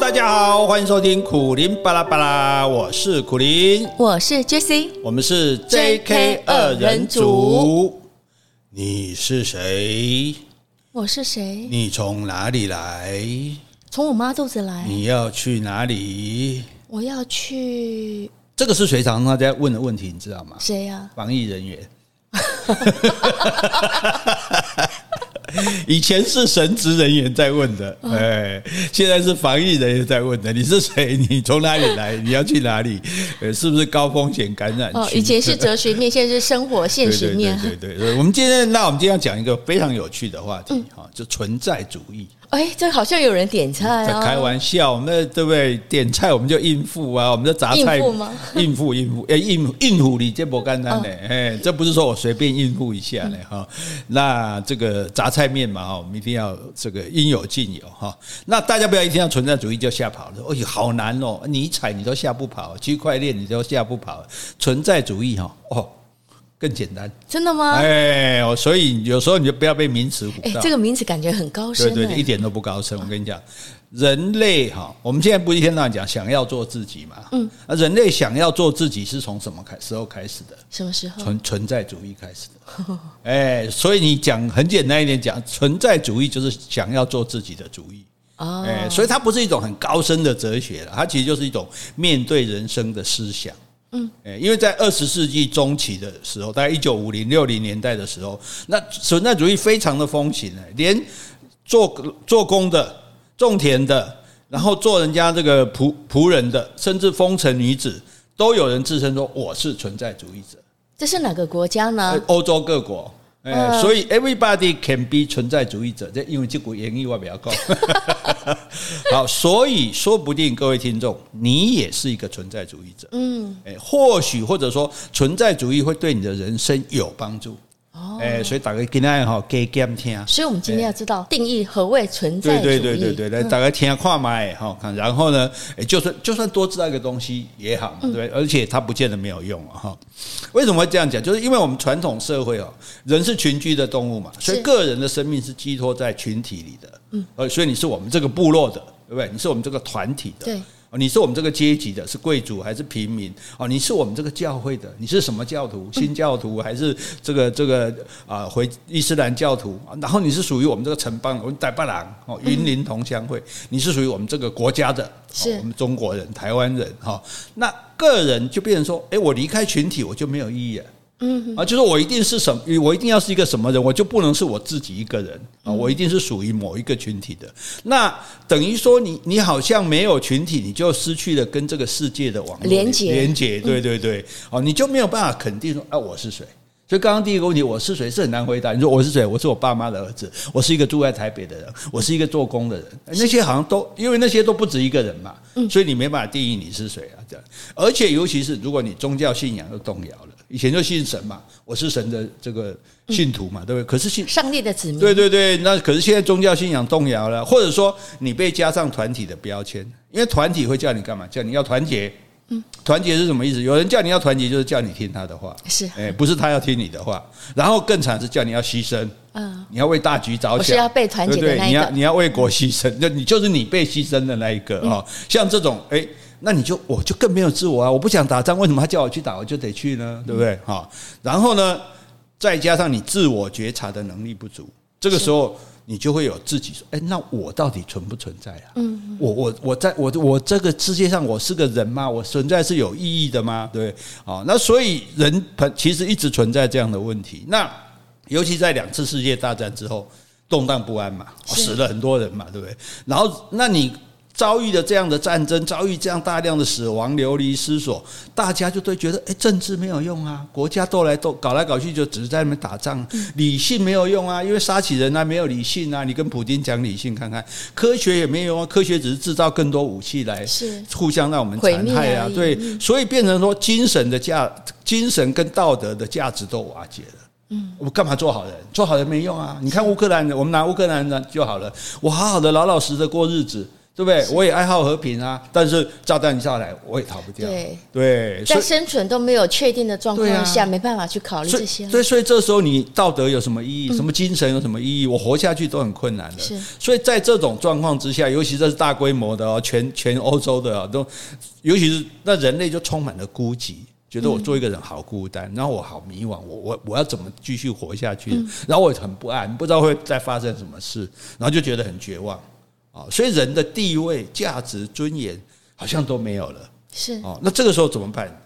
大家好，欢迎收听苦林巴拉巴拉，我是苦林，我是 Jessie，我们是 JK 二人组。你是谁？我是谁？你从哪里来？从我妈肚子来。你要去哪里？我要去。这个是谁常常在问的问题，你知道吗？谁呀、啊？防疫人员。以前是神职人员在问的，哎，现在是防疫人员在问的。你是谁？你从哪里来？你要去哪里？呃是不是高风险感染？哦，以前是 哲学面，现在是生活现实面。对对对对，我们今天，那我们今天要讲一个非常有趣的话题，哈，就存在主义。哎，这好像有人点菜啊！开玩笑，那对不对？点菜我们就应付啊，我们就杂菜应付吗？应付应付，哎，应应付你这不简单的，哎，这不是说我随便应付一下的哈。那这个杂菜面嘛，哈，我们一定要这个应有尽有哈。那大家不要一听到存在主义就吓跑了，哎呦，好难哦！你踩你都吓不跑，区块链你都吓不跑，存在主义哈哦。更简单，真的吗？哎，所以有时候你就不要被名词唬到。哎，这个名词感觉很高深。对对，一点都不高深。我跟你讲，人类哈，我们现在不一天到晚讲想要做自己嘛？嗯，那人类想要做自己是从什么开时候开始的？什么时候？存存在主义开始的。哎，所以你讲很简单一点讲，存在主义就是想要做自己的主义。哦，哎，所以它不是一种很高深的哲学了，它其实就是一种面对人生的思想。嗯，因为在二十世纪中期的时候，大概一九五零六零年代的时候，那存在主义非常的风行，连做做工的、种田的，然后做人家这个仆仆人的，甚至风尘女子，都有人自称说我是存在主义者。这是哪个国家呢？欧洲各国。哎，所以 everybody can be 存在主义者，这因为这股言语我比较高。好，所以说不定各位听众，你也是一个存在主义者。嗯，哎，或许或者说存在主义会对你的人生有帮助。哦，哎，所以大家今天哈给讲听，所以我们今天要知道定义何谓存在主义。对对对对对，来大家听看麦哈，看，然后呢，哎，就算就算多知道一个东西也好嘛，对，而且它不见得没有用啊哈。为什么会这样讲？就是因为我们传统社会哦，人是群居的动物嘛，所以个人的生命是寄托在群体里的。嗯，呃，所以你是我们这个部落的，对不对？你是我们这个团体的。你是我们这个阶级的，是贵族还是平民？哦，你是我们这个教会的，你是什么教徒？新教徒还是这个这个啊？回伊斯兰教徒？然后你是属于我们这个城邦，我们傣巴郎哦，云林同乡会，你是属于我们这个国家的，是我们中国人、台湾人哈。那个人就变成说，哎，我离开群体，我就没有意义了。嗯啊，就是我一定是什么，我一定要是一个什么人，我就不能是我自己一个人啊，我一定是属于某一个群体的。那等于说你，你你好像没有群体，你就失去了跟这个世界的网络连接，连接。对对对，哦，你就没有办法肯定说，啊，我是谁？所以刚刚第一个问题，我是谁是很难回答。你说我是谁？我是我爸妈的儿子，我是一个住在台北的人，我是一个做工的人。那些好像都因为那些都不止一个人嘛，所以你没办法定义你是谁啊？这样，而且尤其是如果你宗教信仰都动摇了。以前就信神嘛，我是神的这个信徒嘛，对不对？可是信上帝的子民，对对对。那可是现在宗教信仰动摇了，或者说你被加上团体的标签，因为团体会叫你干嘛？叫你要团结。嗯，团结是什么意思？有人叫你要团结，就是叫你听他的话。是，哎，不是他要听你的话。然后更惨是叫你要牺牲。嗯，你要为大局着想。我是要被团结的那一个。你要你要为国牺牲，那你就是你被牺牲的那一个啊。像这种，哎。那你就我就更没有自我啊！我不想打仗，为什么他叫我去打，我就得去呢？对不对？哈，然后呢，再加上你自我觉察的能力不足，这个时候你就会有自己说：哎，那我到底存不存在啊？嗯，我我我在我我这个世界上，我是个人吗？我存在是有意义的吗？对，好，那所以人其实一直存在这样的问题。那尤其在两次世界大战之后，动荡不安嘛，死了很多人嘛，对不对？然后那你。遭遇了这样的战争，遭遇这样大量的死亡、流离失所，大家就都觉得，哎，政治没有用啊，国家斗来斗，搞来搞去就只是在那边打仗，理性没有用啊，因为杀起人来没有理性啊，你跟普京讲理性看看，科学也没有用啊，科学只是制造更多武器来互相让我们残害啊，对，所以变成说精神的价，精神跟道德的价值都瓦解了。嗯，我干嘛做好人？做好人没用啊！你看乌克兰人，我们拿乌克兰人就好了，我好好的老老实实的过日子。对不对？我也爱好和平啊，但是炸弹下来，我也逃不掉。对对，在生存都没有确定的状况下，啊、没办法去考虑这些。所以，所以这时候你道德有什么意义？什么精神有什么意义？我活下去都很困难的。是，所以在这种状况之下，尤其这是大规模的哦，全全欧洲的都，尤其是那人类就充满了孤寂，觉得我做一个人好孤单，然后我好迷惘，我我我要怎么继续活下去？然后我很不安，不知道会再发生什么事，然后就觉得很绝望。啊，所以人的地位、价值、尊严好像都没有了。是哦，那这个时候怎么办？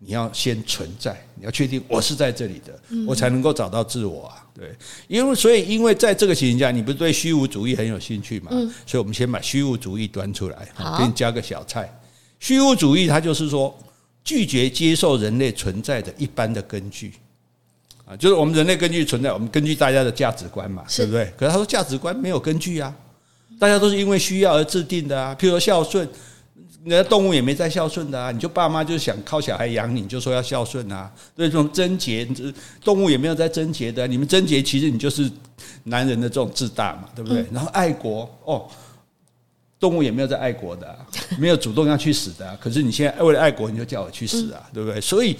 你要先存在，你要确定我是在这里的，我才能够找到自我啊。对，因为所以因为在这个情形下，你不是对虚无主义很有兴趣嘛？嗯，所以我们先把虚无主义端出来，给你加个小菜。虚无主义它就是说拒绝接受人类存在的一般的根据啊，就是我们人类根据存在，我们根据大家的价值观嘛，对不对？可是他说价值观没有根据啊。大家都是因为需要而制定的啊，譬如说孝顺，人家动物也没在孝顺的啊，你就爸妈就是想靠小孩养你，你就说要孝顺啊。所以这种贞洁，动物也没有在贞洁的，你们贞洁其实你就是男人的这种自大嘛，对不对？然后爱国哦，动物也没有在爱国的，没有主动要去死的，可是你现在为了爱国，你就叫我去死啊，对不对？所以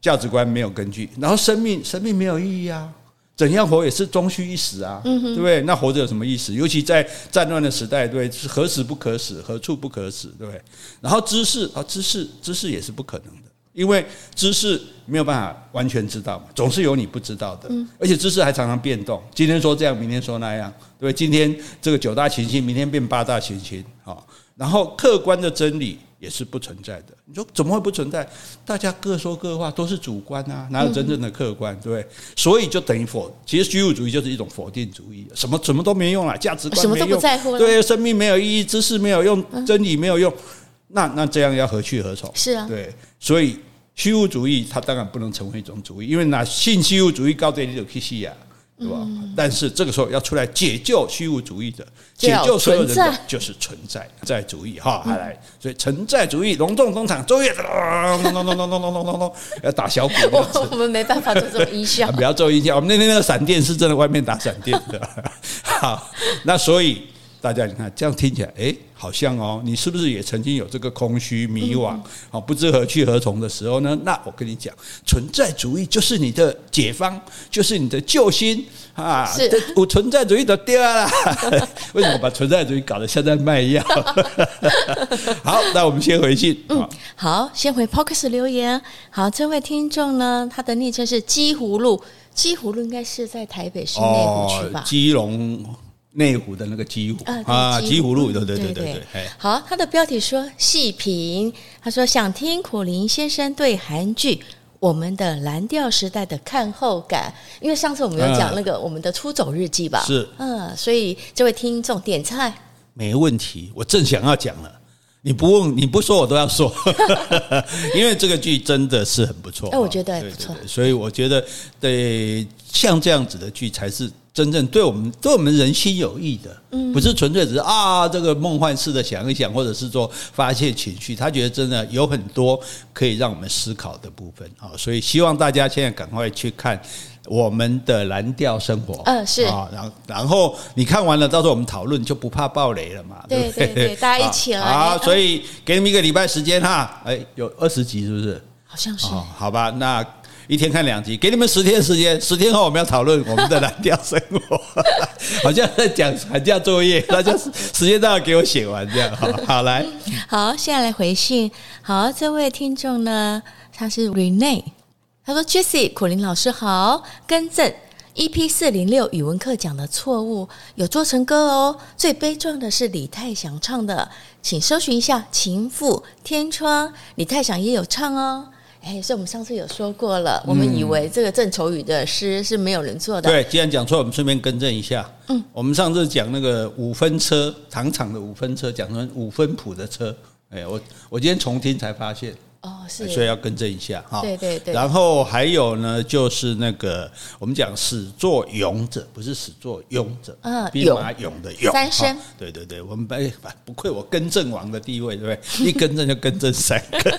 价值观没有根据，然后生命生命没有意义啊。怎样活也是终须一死啊，对不对？那活着有什么意思？尤其在战乱的时代，对，是何时不可死，何处不可死，对不对？然后知识啊，知识，知识也是不可能的，因为知识没有办法完全知道嘛，总是有你不知道的，而且知识还常常变动，今天说这样，明天说那样，对不对？今天这个九大行星，明天变八大行星，好，然后客观的真理。也是不存在的。你说怎么会不存在？大家各说各话，都是主观啊，哪有真正的客观？对不对？所以就等于否。其实虚无主义就是一种否定主义，什么什么都没用了，价值观，什么都不在乎了。对，生命没有意义，知识没有用，真理没有用。那那这样要何去何从？是啊，对。所以虚无主义它当然不能成为一种主义，因为那性虚无主义高点你就去死啊。对吧？但是这个时候要出来解救虚无主义的，解救所有人的，就是存在在主义哈。还来，所以存在主义隆重登场，奏乐咚咚咚咚咚咚咚咚咚，要打小鼓。我们没办法做这种音效，不要做音效。我们那天那个闪电是真的，外面打闪电的。好，那所以。大家你看，这样听起来，哎，好像哦，你是不是也曾经有这个空虚、迷惘，好不知何去何从的时候呢？那我跟你讲，存在主义就是你的解方，就是你的救星啊！是，我存在主义都掉了，为什么把存在主义搞得像在卖药？好，那我们先回去。嗯，好，先回 Podcast 留言。好，这位听众呢，他的昵称是鸡葫芦，鸡葫芦应该是在台北市内湖区吧？哦、基隆。内湖的那个鸡湖啊，鸡湖路，对对对对对。好，他的标题说细品，他说想听苦林先生对韩剧《我们的蓝调时代》的看后感，因为上次我们有讲那个《我们的出走日记》吧？是，嗯，所以这位听众点菜，没问题，我正想要讲了，你不问你不说我都要说，因为这个剧真的是很不错，哎，我觉得还不错，所以我觉得对像这样子的剧才是。真正对我们对我们人心有益的，嗯不是纯粹只是啊这个梦幻式的想一想，或者是说发泄情绪。他觉得真的有很多可以让我们思考的部分啊，所以希望大家现在赶快去看我们的蓝调生活。嗯，是啊，然后然后你看完了，到时候我们讨论就不怕爆雷了嘛？对对对，大家一起来啊！所以给你们一个礼拜时间哈，哎，有二十集是不是？好像是。好吧，那。一天看两集，给你们十天时间。十天后我们要讨论我们的蓝调生活，好像在讲寒假作业，那就时间都要给我写完这样。好，好来，好，现在来回信。好，这位听众呢，他是 Rene，他说：“Jessie，苦林老师好，更正 EP 四零六语文课讲的错误，有做成歌哦。最悲壮的是李泰祥唱的，请搜寻一下《情妇》《天窗》，李泰祥也有唱哦。”哎，所以我们上次有说过了，我们以为这个郑愁予的诗是没有人做的。对，既然讲错，我们顺便更正一下。嗯，我们上次讲那个五分车，糖厂的五分车，讲成五分谱的车。哎，我我今天重听才发现。哦，是，所以要更正一下哈。对对对。然后还有呢，就是那个我们讲始作俑者，不是始作俑者，嗯，兵马俑的俑。三声。对对对，我们哎，不愧我更正王的地位，对不对？一更正就更正三个。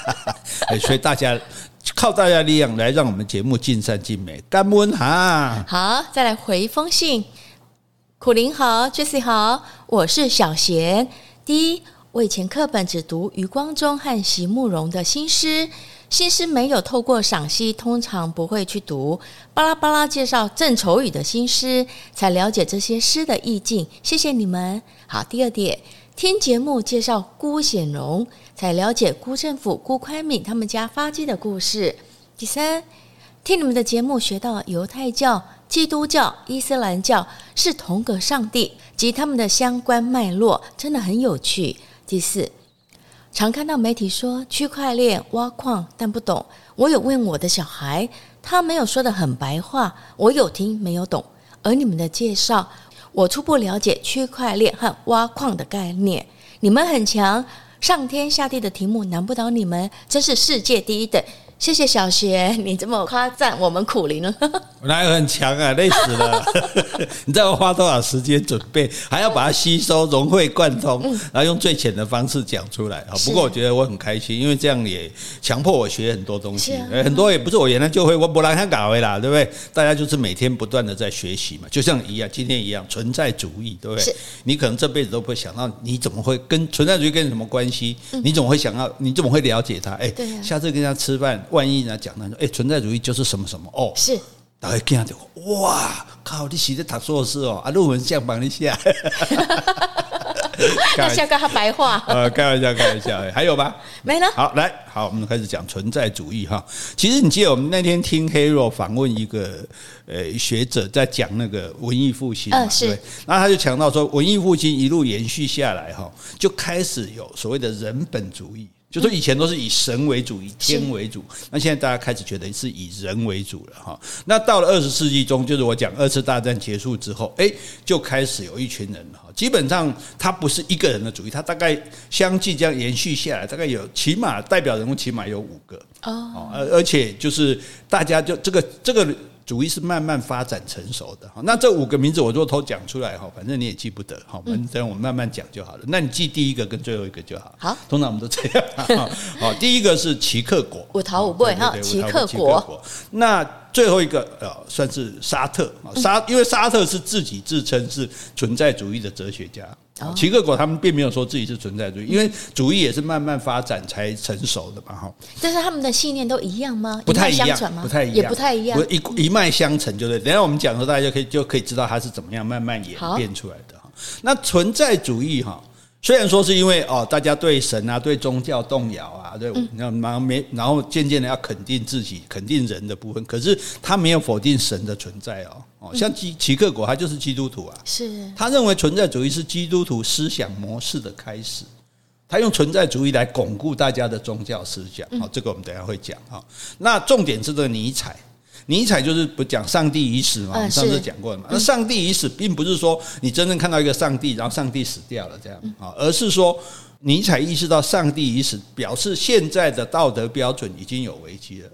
哎，所以大家靠大家力量来让我们节目尽善尽美，干温哈。好，再来回一封信。苦林好，Jessie 好，我是小贤。第一，我以前课本只读余光中和席慕蓉的新诗，新诗没有透过赏析，通常不会去读。巴拉巴拉介绍郑愁予的新诗，才了解这些诗的意境。谢谢你们。好，第二点，听节目介绍辜显荣，才了解辜振甫、辜宽敏他们家发迹的故事。第三，听你们的节目学到犹太教、基督教、伊斯兰教是同个上帝及他们的相关脉络，真的很有趣。第四，常看到媒体说区块链挖矿，但不懂。我有问我的小孩，他没有说得很白话，我有听没有懂。而你们的介绍，我初步了解区块链和挖矿的概念。你们很强，上天下地的题目难不倒你们，真是世界第一等。谢谢小学，你这么夸赞我们苦苓了。我哪有很强啊，累死了！你知道我花多少时间准备，还要把它吸收、融会贯通，然后用最浅的方式讲出来啊。不过我觉得我很开心，因为这样也强迫我学很多东西。很多也不是我原来就会，我不让他搞回啦，对不对？大家就是每天不断的在学习嘛，就像一样，今天一样，存在主义，对不对？你可能这辈子都不会想到，你怎么会跟存在主义跟你什么关系？你怎么会想到？你怎么会了解它？哎，下次跟他吃饭。万一人家讲那种，哎，存在主义就是什么什么哦，是，大家听到就哇靠，你写的读硕士哦，啊，论文像帮你写，那笑个他白话，呃，开玩笑，开玩笑，还有吧？没了。好，来，好，我们开始讲存在主义哈。其实你记得我们那天听 Hero 访问一个呃学者，在讲那个文艺复兴嘛，对，然后他就强调说，文艺复兴一路延续下来哈，就开始有所谓的人本主义。就说以前都是以神为主，以天为主，那现在大家开始觉得是以人为主了哈。那到了二十世纪中，就是我讲二次大战结束之后，诶，就开始有一群人哈，基本上他不是一个人的主义，他大概相继这样延续下来，大概有起码代表人物起码有五个哦，而而且就是大家就这个这个。主义是慢慢发展成熟的哈，那这五个名字我就都讲出来哈，反正你也记不得哈，我们等我们慢慢讲就好了。那你记第一个跟最后一个就好。好，通常我们都这样。好，第一个是奇克果，五桃五贵哈，奇克果。那最后一个呃，算是沙特啊，沙，因为沙特是自己自称是存在主义的哲学家。齐克果他们并没有说自己是存在主义，因为主义也是慢慢发展才成熟的嘛，哈。但是他们的信念都一样吗？不太一样，不太一样，也不太一样，一一脉相承，就对。等下我们讲的时候，大家就可以就可以知道它是怎么样慢慢演变出来的哈。那存在主义哈。虽然说是因为哦，大家对神啊、对宗教动摇啊，对，然后没，然后渐渐的要肯定自己、肯定人的部分，可是他没有否定神的存在哦。哦，像齐齐克果，他就是基督徒啊，是他认为存在主义是基督徒思想模式的开始，他用存在主义来巩固大家的宗教思想。好，这个我们等下会讲哈。那重点是这个尼采。尼采就是不讲上帝已死嘛？我们上次讲过了嘛？那上帝已死，并不是说你真正看到一个上帝，然后上帝死掉了这样啊，而是说尼采意识到上帝已死，表示现在的道德标准已经有危机了。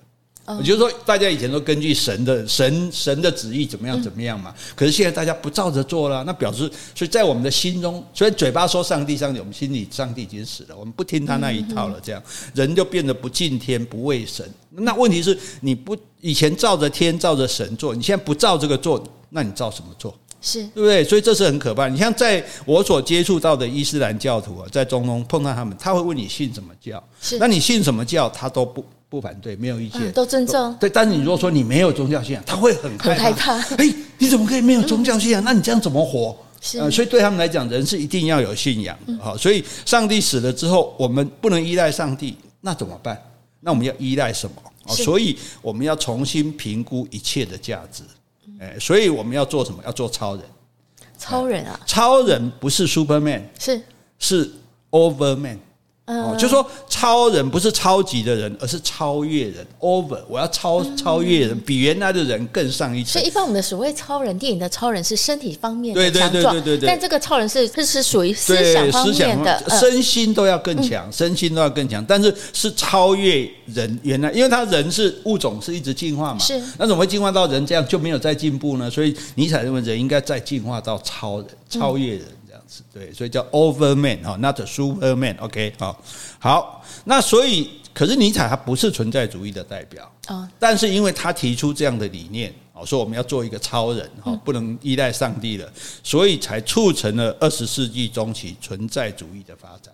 也就是说，大家以前都根据神的神神的旨意怎么样怎么样嘛，可是现在大家不照着做了，那表示所以在我们的心中，所以嘴巴说上帝上帝，我们心里上帝已经死了，我们不听他那一套了，这样人就变得不敬天不畏神。那问题是你不以前照着天照着神做，你现在不照这个做，那你照什么做？是对不对？所以这是很可怕。你像在我所接触到的伊斯兰教徒啊，在中东碰到他们，他会问你信什么教？是那你信什么教？他都不。不反对，没有意见，嗯、都尊重。对，但是你如果说你没有宗教信仰，他会很害怕。哎，你怎么可以没有宗教信仰？那你这样怎么活？所以对他们来讲，人是一定要有信仰的。好，所以上帝死了之后，我们不能依赖上帝，那怎么办？那我们要依赖什么？所以我们要重新评估一切的价值。哎，所以我们要做什么？要做超人。超人啊！超人不是 Superman，是是 Overman。哦，就说超人不是超级的人，而是超越人。Over，我要超超越人，比原来的人更上一层。所以，一般我们的所谓超人，电影的超人是身体方面的强壮，对对对对对对。但这个超人是是是属于思想方面的，身心都要更强，身心都要更强。但是是超越人原来，因为他人是物种是一直进化嘛，是那怎么会进化到人这样就没有再进步呢？所以尼采认为人应该再进化到超人，超越人。对，所以叫 Overman 哈，not Superman。OK，好，好，那所以可是尼采他不是存在主义的代表啊，但是因为他提出这样的理念，哦，说我们要做一个超人，哈，不能依赖上帝了，所以才促成了二十世纪中期存在主义的发展。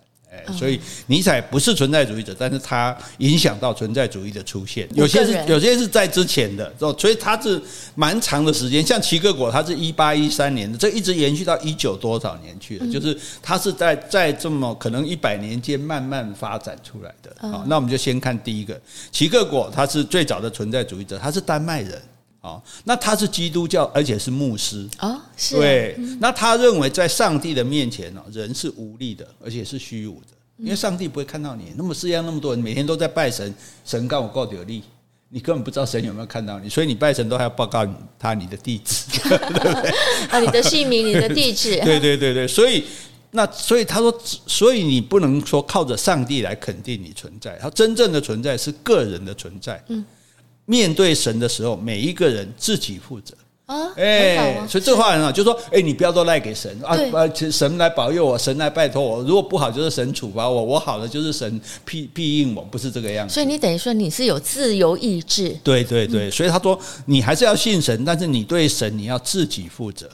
所以尼采不是存在主义者，但是他影响到存在主义的出现。有些是有些是在之前的，所以他是蛮长的时间。像齐克果，他是一八一三年的，这一直延续到一九多少年去了，就是他是在在这么可能一百年间慢慢发展出来的。好，那我们就先看第一个，齐克果他是最早的存在主义者，他是丹麦人。哦，那他是基督教，而且是牧师。哦，是。对，那他认为在上帝的面前呢，人是无力的，而且是虚无的，因为上帝不会看到你。那么世界上那么多人每天都在拜神，神告我告有力，你根本不知道神有没有看到你，所以你拜神都还要报告他你的地址，对不对？啊，你的姓名、你的地址。对对对对，所以那所以他说，所以你不能说靠着上帝来肯定你存在，他真正的存在是个人的存在。嗯。面对神的时候，每一个人自己负责啊，哎，所以这话很好，就说，哎，你不要都赖给神啊，神来保佑我，神来拜托我，如果不好就是神处罚我，我好了就是神庇庇应我，不是这个样子。所以你等于说你是有自由意志，对对对，所以他说你还是要信神，但是你对神你要自己负责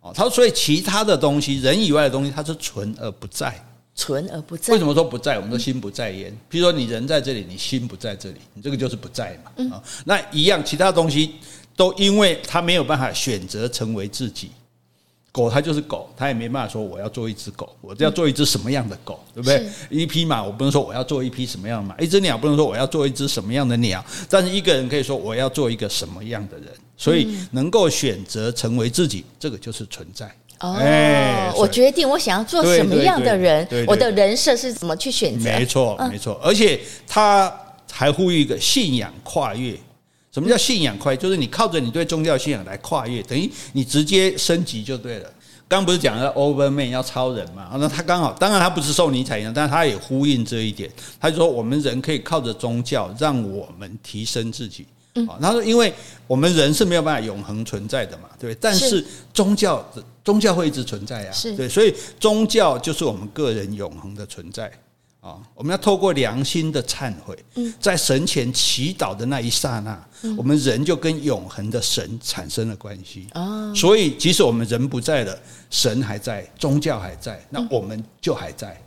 哦。他说，所以其他的东西，人以外的东西，它是存而不在。存而不在，为什么说不在？我们说心不在焉。譬如说，你人在这里，你心不在这里，你这个就是不在嘛。啊、嗯，那一样，其他东西都因为他没有办法选择成为自己。狗它就是狗，它也没办法说我要做一只狗，我要做一只什么样的狗，对不对？一匹马，我不能说我要做一匹什么样的马；一只鸟，不能说我要做一只什么样的鸟。但是一个人可以说我要做一个什么样的人，所以能够选择成为自己，这个就是存在。哦，欸、我决定我想要做什么样的人，我的人设是怎么去选择？没错，没错。而且他还呼吁一个信仰跨越。什么叫信仰跨越？就是你靠着你对宗教信仰来跨越，等于你直接升级就对了。刚不是讲了 Overman 要超人嘛？那他刚好，当然他不是受尼采影响，但是他也呼应这一点。他就说，我们人可以靠着宗教让我们提升自己。嗯，他说，因为我们人是没有办法永恒存在的嘛，对。但是宗教宗教会一直存在啊，是对，所以宗教就是我们个人永恒的存在啊。我们要透过良心的忏悔，在神前祈祷的那一刹那，我们人就跟永恒的神产生了关系啊。所以，即使我们人不在了，神还在，宗教还在，那我们就还在。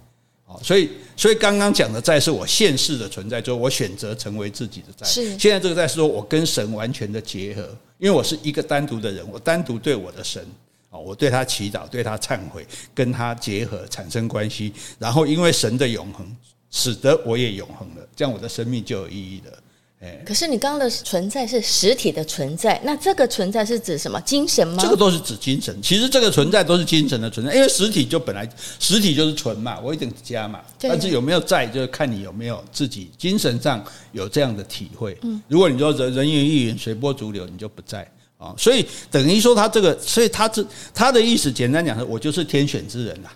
所以，所以刚刚讲的在是我现世的存在，就是我选择成为自己的在。是。现在这个在是说我跟神完全的结合，因为我是一个单独的人，我单独对我的神，啊，我对他祈祷，对他忏悔，跟他结合产生关系，然后因为神的永恒，使得我也永恒了，这样我的生命就有意义了。可是你刚刚的存在是实体的存在，那这个存在是指什么？精神吗？这个都是指精神。其实这个存在都是精神的存在，因为实体就本来实体就是存嘛，我一定加嘛。但是有没有在，就是看你有没有自己精神上有这样的体会。嗯，如果你说人人云亦云、随波逐流，你就不在啊。所以等于说他这个，所以他这他的意思，简单讲是，我就是天选之人啦。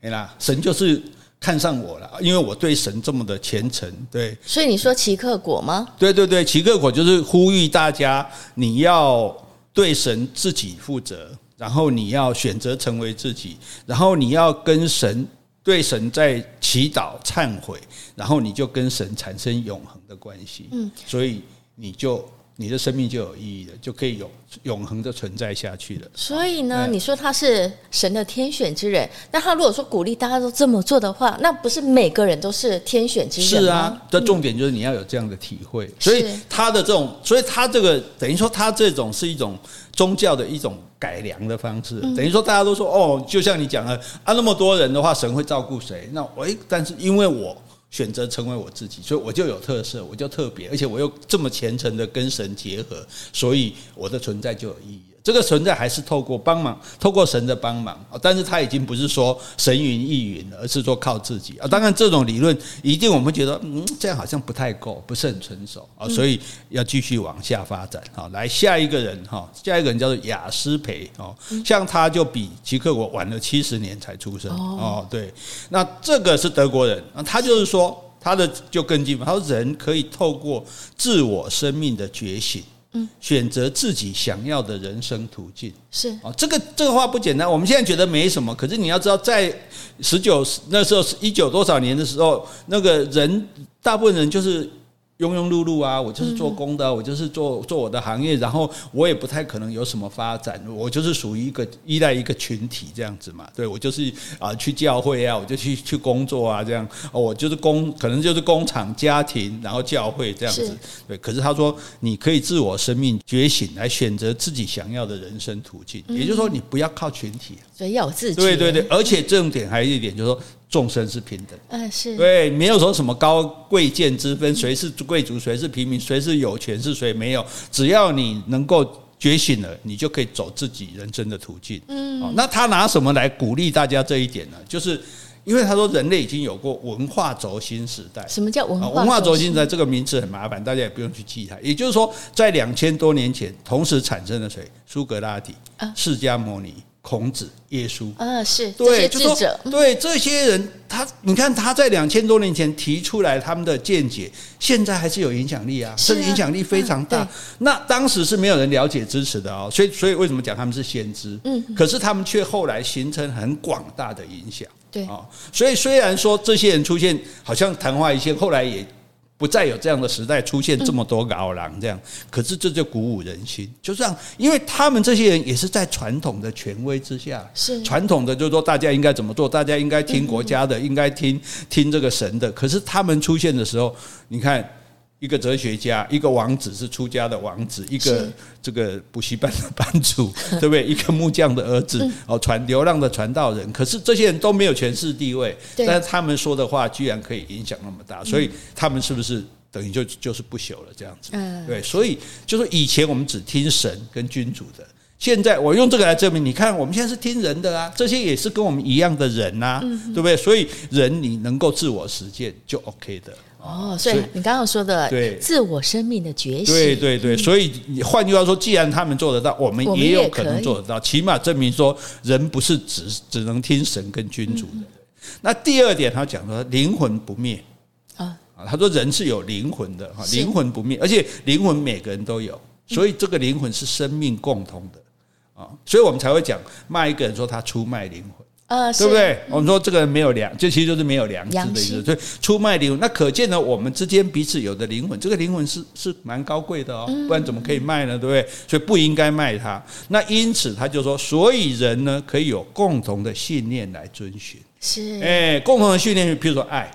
对啦，神就是。看上我了，因为我对神这么的虔诚，对。所以你说奇克果吗？对对对，奇克果就是呼吁大家，你要对神自己负责，然后你要选择成为自己，然后你要跟神对神在祈祷忏悔，然后你就跟神产生永恒的关系。嗯，所以你就。你的生命就有意义了，就可以永永恒的存在下去了。所以呢，你说他是神的天选之人，那他如果说鼓励大家都这么做的话，那不是每个人都是天选之人吗？是啊，这重点就是你要有这样的体会。所以他的这种，所以他这个等于说他这种是一种宗教的一种改良的方式。等于说大家都说哦，就像你讲的啊，那么多人的话，神会照顾谁？那我诶，但是因为我。选择成为我自己，所以我就有特色，我就特别，而且我又这么虔诚的跟神结合，所以我的存在就有意义。这个存在还是透过帮忙，透过神的帮忙啊，但是他已经不是说神云亦云了，而是说靠自己啊。当然，这种理论一定我们觉得，嗯，这样好像不太够，不是很成熟啊，所以要继续往下发展。啊，来下一个人哈，下一个人叫做雅斯培哦，像他就比齐克果晚了七十年才出生哦。对，那这个是德国人，他就是说他的就更进步，他说人可以透过自我生命的觉醒。嗯，选择自己想要的人生途径。是啊，这个这个话不简单。我们现在觉得没什么，可是你要知道，在十九那时候，一九多少年的时候，那个人大部分人就是。庸庸碌碌啊，我就是做工的，我就是做做我的行业，然后我也不太可能有什么发展，我就是属于一个依赖一个群体这样子嘛。对，我就是啊去教会啊，我就去去工作啊，这样我就是工，可能就是工厂、家庭，然后教会这样子。对，可是他说你可以自我生命觉醒，来选择自己想要的人生途径，也就是说你不要靠群体，所以要有自己。对对对，而且重点还有一点就是说。众生是平等，嗯，是对，没有说什么高贵贱之分，谁是贵族，谁是平民，谁是有权是谁没有，只要你能够觉醒了，你就可以走自己人生的途径。嗯，那他拿什么来鼓励大家这一点呢？就是因为他说人类已经有过文化轴心时代。什么叫文化文化轴心时代？这个名词很麻烦，大家也不用去记它。也就是说，在两千多年前，同时产生了谁？苏格拉底、释迦牟尼。孔子、耶稣，呃，是对，这些智者，对这些人，他你看他在两千多年前提出来他们的见解，现在还是有影响力啊，甚至影响力非常大。那当时是没有人了解支持的哦，所以所以为什么讲他们是先知？嗯，可是他们却后来形成很广大的影响，对啊，所以虽然说这些人出现好像昙花一现，后来也。不再有这样的时代出现这么多个奥狼这样，可是这就鼓舞人心，就这样，因为他们这些人也是在传统的权威之下，是传统的，就是说大家应该怎么做，大家应该听国家的，应该听听这个神的。可是他们出现的时候，你看。一个哲学家，一个王子是出家的王子，一个这个补习班的班主，对不对？一个木匠的儿子，哦，传流浪的传道人。可是这些人都没有权势地位，但是他们说的话居然可以影响那么大，所以他们是不是等于就就是不朽了这样子？对，所以就是以前我们只听神跟君主的，现在我用这个来证明，你看我们现在是听人的啊，这些也是跟我们一样的人呐，对不对？所以人你能够自我实践就 OK 的。哦，所以你刚刚说的对。自我生命的觉醒，对对对，所以换句话说，既然他们做得到，我们也有可能做得到，起码证明说人不是只只能听神跟君主的。那第二点，他讲说灵魂不灭。啊，他说人是有灵魂的哈，灵魂不灭，而且灵魂每个人都有，所以这个灵魂是生命共同的啊，所以我们才会讲骂一个人说他出卖灵魂。呃，对不对？我们说这个人没有良，这其实就是没有良知的意思。所以出卖灵魂，那可见呢，我们之间彼此有的灵魂，这个灵魂是是蛮高贵的哦，不然怎么可以卖呢？对不对？所以不应该卖它。那因此他就说，所以人呢可以有共同的信念来遵循。是，哎，共同的信念，譬如说爱，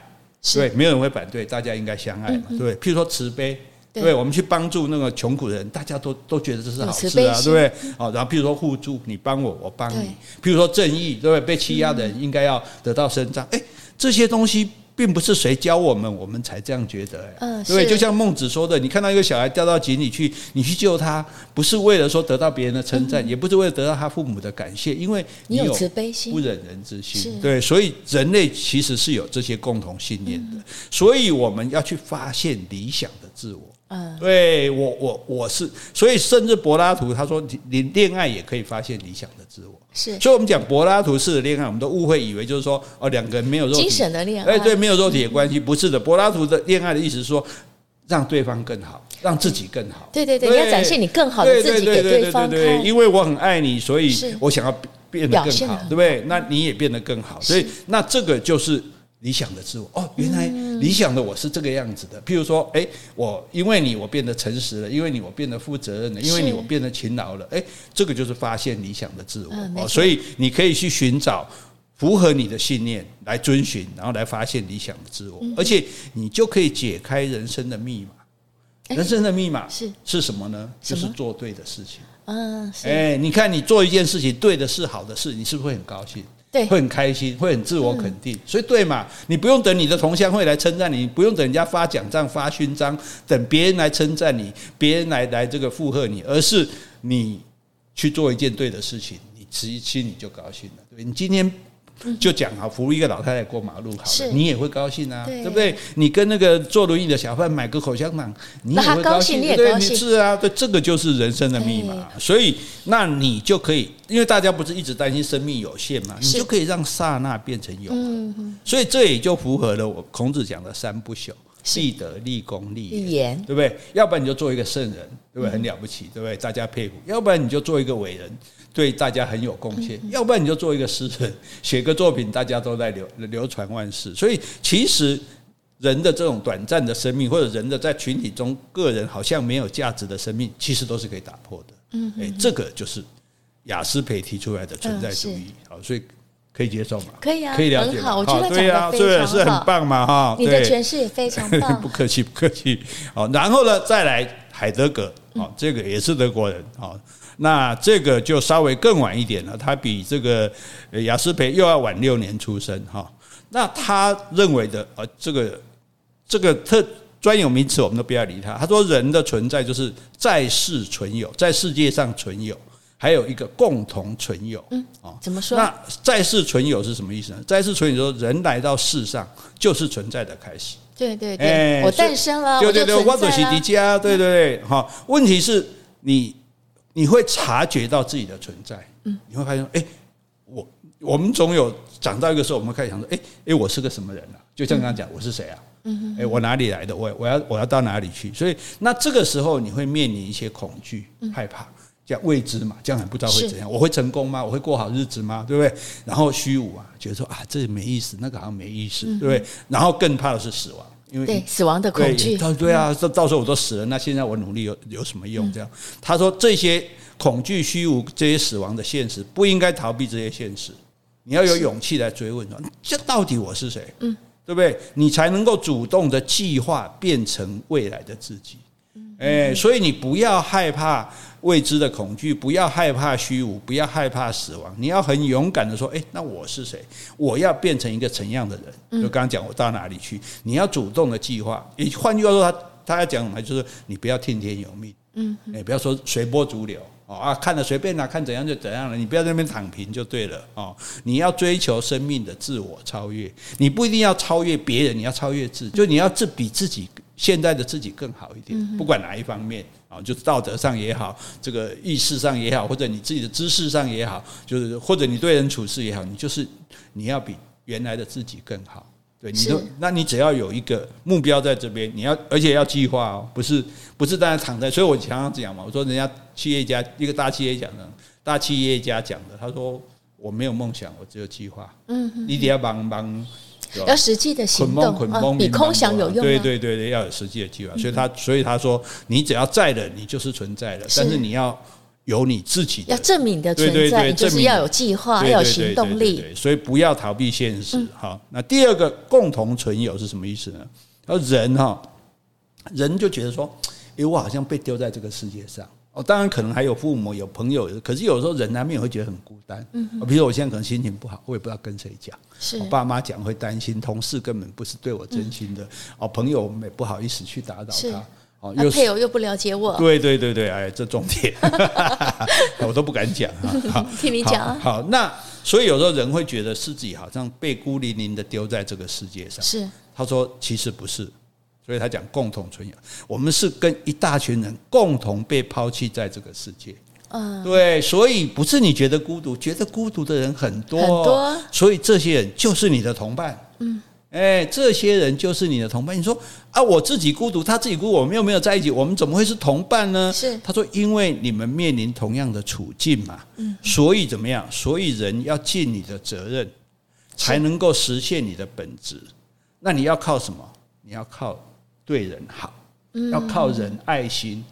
对，没有人会反对，大家应该相爱嘛，对不对？譬如说慈悲。对，我们去帮助那个穷苦人，大家都都觉得这是好事啊，对不对？哦，然后譬如说互助，你帮我，我帮你。譬如说正义，对不对？被欺压的人应该要得到伸张。哎，这些东西并不是谁教我们，我们才这样觉得。哎，对对？就像孟子说的，你看到一个小孩掉到井里去，你去救他，不是为了说得到别人的称赞，也不是为了得到他父母的感谢，因为你有慈悲心、不忍人之心。对，所以人类其实是有这些共同信念的，所以我们要去发现理想的自我。嗯，对我我我是，所以甚至柏拉图他说，你恋爱也可以发现理想的自我，是，所以我们讲柏拉图式的恋爱，我们都误会以为就是说，哦，两个人没有肉体，精神的恋爱，哎，对，没有肉体的关系，不是的，柏拉图的恋爱的意思是说，让对方更好，让自己更好，对对对，你要展现你更好的自己给对方对，因为我很爱你，所以我想要变得更好，对不对？那你也变得更好，所以那这个就是。理想的自我哦，原来理想的我是这个样子的。譬如说，诶，我因为你我变得诚实了，因为你我变得负责任了，因为你我变得勤劳了。诶，这个就是发现理想的自我哦。所以你可以去寻找符合你的信念来遵循，然后来发现理想的自我，而且你就可以解开人生的密码。人生的密码是是什么呢？就是做对的事情。嗯，诶，你看你做一件事情对的事，好的事，你是不是会很高兴？对，会很开心，会很自我肯定，所以对嘛？你不用等你的同乡会来称赞你，不用等人家发奖状、发勋章，等别人来称赞你，别人来来这个附和你，而是你去做一件对的事情，你其实心里就高兴了。对，你今天。就讲好扶一个老太太过马路好了，你也会高兴啊，对不对？你跟那个坐轮椅的小贩买个口香糖，你也会高兴，对不对？是啊，对，这个就是人生的密码。所以，那你就可以，因为大家不是一直担心生命有限嘛，你就可以让刹那变成永恒。所以这也就符合了我孔子讲的三不朽。立德、立功、立言，立言对不对？要不然你就做一个圣人，对不对？很了不起，对不对？大家佩服。要不然你就做一个伟人，对大家很有贡献。要不然你就做一个诗人，写个作品，大家都在流流传万世。所以其实人的这种短暂的生命，或者人的在群体中个人好像没有价值的生命，其实都是可以打破的。嗯，哎，这个就是雅斯培提出来的存在主义。好，所以。可以接受吗？可以啊，可以了解。很好，我觉得讲的非常好。对啊，是很棒嘛，哈。你的诠释也非常棒。不客气，不客气。好，然后呢，再来海德格，好，这个也是德国人，好，那这个就稍微更晚一点了，他比这个雅斯培又要晚六年出生，哈。那他认为的，呃，这个这个特专有名词我们都不要理他。他说，人的存在就是在世存有，在世界上存有。还有一个共同存有，嗯，哦，怎么说？那在世存有是什么意思呢？在世存有说，人来到世上就是存在的开始。对对对，我诞生了，对对对，我就是迪迦，对对对，好。问题是你你会察觉到自己的存在，嗯，你会发现，哎，我我们总有长到一个时候，我们开始想说，哎哎，我是个什么人啊？就像刚刚讲，我是谁啊？嗯，哎，我哪里来的？我我要我要到哪里去？所以，那这个时候你会面临一些恐惧、害怕。叫未知嘛，将来不知道会怎样，我会成功吗？我会过好日子吗？对不对？然后虚无啊，觉得说啊，这没意思，那个好像没意思，对不对？然后更怕的是死亡，因为对死亡的恐惧。对对啊，到到时候我都死了，那现在我努力有有什么用？这样，他说这些恐惧、虚无、这些死亡的现实，不应该逃避这些现实，你要有勇气来追问说，这到底我是谁？嗯，对不对？你才能够主动的计划变成未来的自己。哎，所以你不要害怕未知的恐惧，不要害怕虚无，不要害怕死亡。你要很勇敢的说：“哎，那我是谁？我要变成一个怎样的人？”就刚刚讲，我到哪里去？你要主动的计划。也换句话说，他他要讲什么？就是你不要听天由命，嗯，哎，不要说随波逐流哦啊，看了随便啦，看怎样就怎样了。你不要在那边躺平就对了哦。你要追求生命的自我超越，你不一定要超越别人，你要超越自己，就你要自比自己。现在的自己更好一点，不管哪一方面啊，就是道德上也好，这个意识上也好，或者你自己的知识上也好，就是或者你对人处事也好，你就是你要比原来的自己更好。对，你都，那你只要有一个目标在这边，你要而且要计划哦，不是不是大家躺在。所以我常常讲嘛，我说人家企业家一个大企业讲的，大企业家讲的，他说我没有梦想，我只有计划。嗯，你得要帮帮。要实际的行动，啊、比空想有用。对对对对，要有实际的计划。所以他所以他说，你只要在的，你就是存在的。但是你要有你自己的，要证明的存在，对对对，就是要有计划，要有行动力。所以不要逃避现实。好，那第二个共同存有是什么意思呢？而人哈，人就觉得说，哎，我好像被丢在这个世界上。哦，当然可能还有父母、有朋友，可是有时候人难免会觉得很孤单。嗯，比如说我现在可能心情不好，我也不知道跟谁讲。是，我爸妈讲会担心，同事根本不是对我真心的。哦、嗯，朋友我们也不不好意思去打扰他。哦，又配偶又不了解我。对对对对，哎，这重点，我都不敢讲啊。听你讲。好，那所以有时候人会觉得自己好像被孤零零的丢在这个世界上。是，他说其实不是。所以他讲共同存有，我们是跟一大群人共同被抛弃在这个世界。嗯，对，所以不是你觉得孤独，觉得孤独的人很多，很多。所以这些人就是你的同伴。嗯，哎，这些人就是你的同伴。你说啊，我自己孤独，他自己孤独，我们又没有在一起，我们怎么会是同伴呢？是，他说，因为你们面临同样的处境嘛。嗯，所以怎么样？所以人要尽你的责任，才能够实现你的本质。那你要靠什么？你要靠。对人好，要靠人爱心。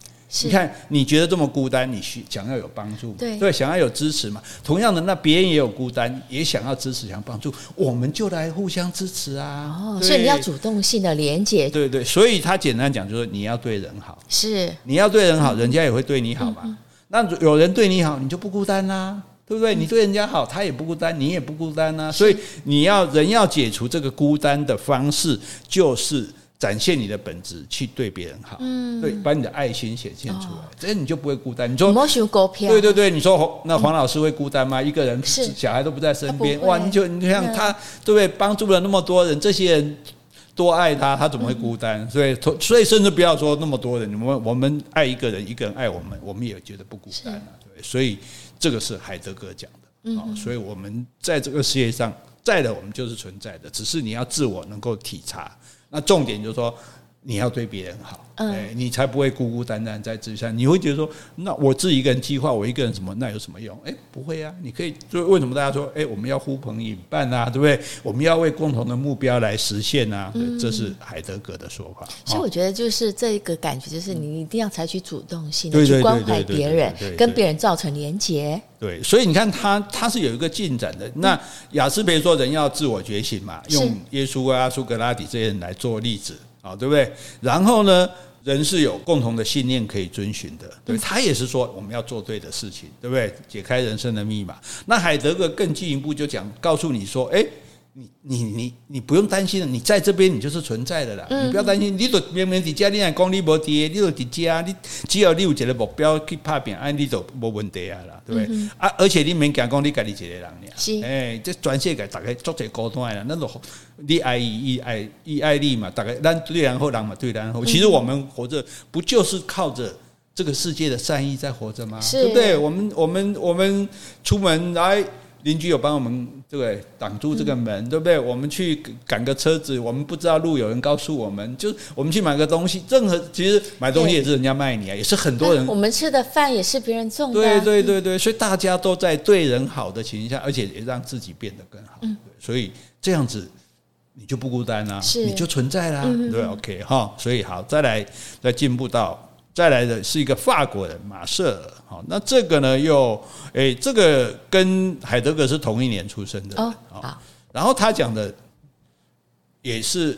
你看，你觉得这么孤单，你需想要有帮助，对，想要有支持嘛。同样的，那别人也有孤单，也想要支持，想要帮助，我们就来互相支持啊。哦，所以你要主动性的连接。对对，所以他简单讲就是你要对人好，是你要对人好，人家也会对你好嘛。那有人对你好，你就不孤单啦，对不对？你对人家好，他也不孤单，你也不孤单啊。所以你要人要解除这个孤单的方式，就是。展现你的本质，去对别人好，嗯，对，把你的爱心显现出来，哦、这样你就不会孤单。你说，对对对，你说那黄老师会孤单吗？嗯、一个人，小孩都不在身边，哇，你就你像他，对不对？帮助了那么多人，这些人多爱他，他怎么会孤单？嗯、所以，所以甚至不要说那么多人，我们我们爱一个人，一个人爱我们，我们也觉得不孤单了，对。所以这个是海德格讲的，嗯哼，所以我们在这个世界上在的，我们就是存在的，只是你要自我能够体察。那重点就是说，你要对别人好，嗯哎，你才不会孤孤单单在自山。你会觉得说，那我自己一个人计划，我一个人什么，那有什么用？哎，不会啊，你可以。就为什么大家说，哎，我们要呼朋引伴啊，对不对？我们要为共同的目标来实现啊，这是海德格的说法。所以我觉得就是这个感觉，就是你一定要采取主动性对去关怀别人，跟别人造成连结。对，所以你看他他是有一个进展的。那雅斯培说，人要自我觉醒嘛，用耶稣啊、苏格拉底这些人来做例子。啊，对不对？然后呢，人是有共同的信念可以遵循的。对，他也是说我们要做对的事情，对不对？解开人生的密码。那海德格更进一步就讲，告诉你说，哎。你你你你不用担心了，你在这边你就是存在的啦。嗯、你不要担心，你都明明在家，你还讲你无跌，你都在家，你只要你有一个目标去打拼，安你就无问题啊啦，对不对？嗯、啊，而且你免讲讲你家己一个人俩，哎，这全世界大概做些高端啦，那种你爱伊爱伊爱你嘛，大概咱对人好，人嘛对人好。其实我们活着不就是靠着这个世界的善意在活着吗？对不对？我们我们我们出门来。邻居有帮我们对不对挡住这个门，对不对？我们去赶个车子，我们不知道路，有人告诉我们，就我们去买个东西，任何其实买东西也是人家卖你啊，也是很多人。我们吃的饭也是别人种的。对对对对，所以大家都在对人好的情况下，而且也让自己变得更好。嗯，所以这样子你就不孤单啦，你就存在啦，对，OK 哈。所以好，再来再进步到。再来的是一个法国人马瑟尔，好，那这个呢又，诶，这个跟海德格是同一年出生的，哦，好，然后他讲的也是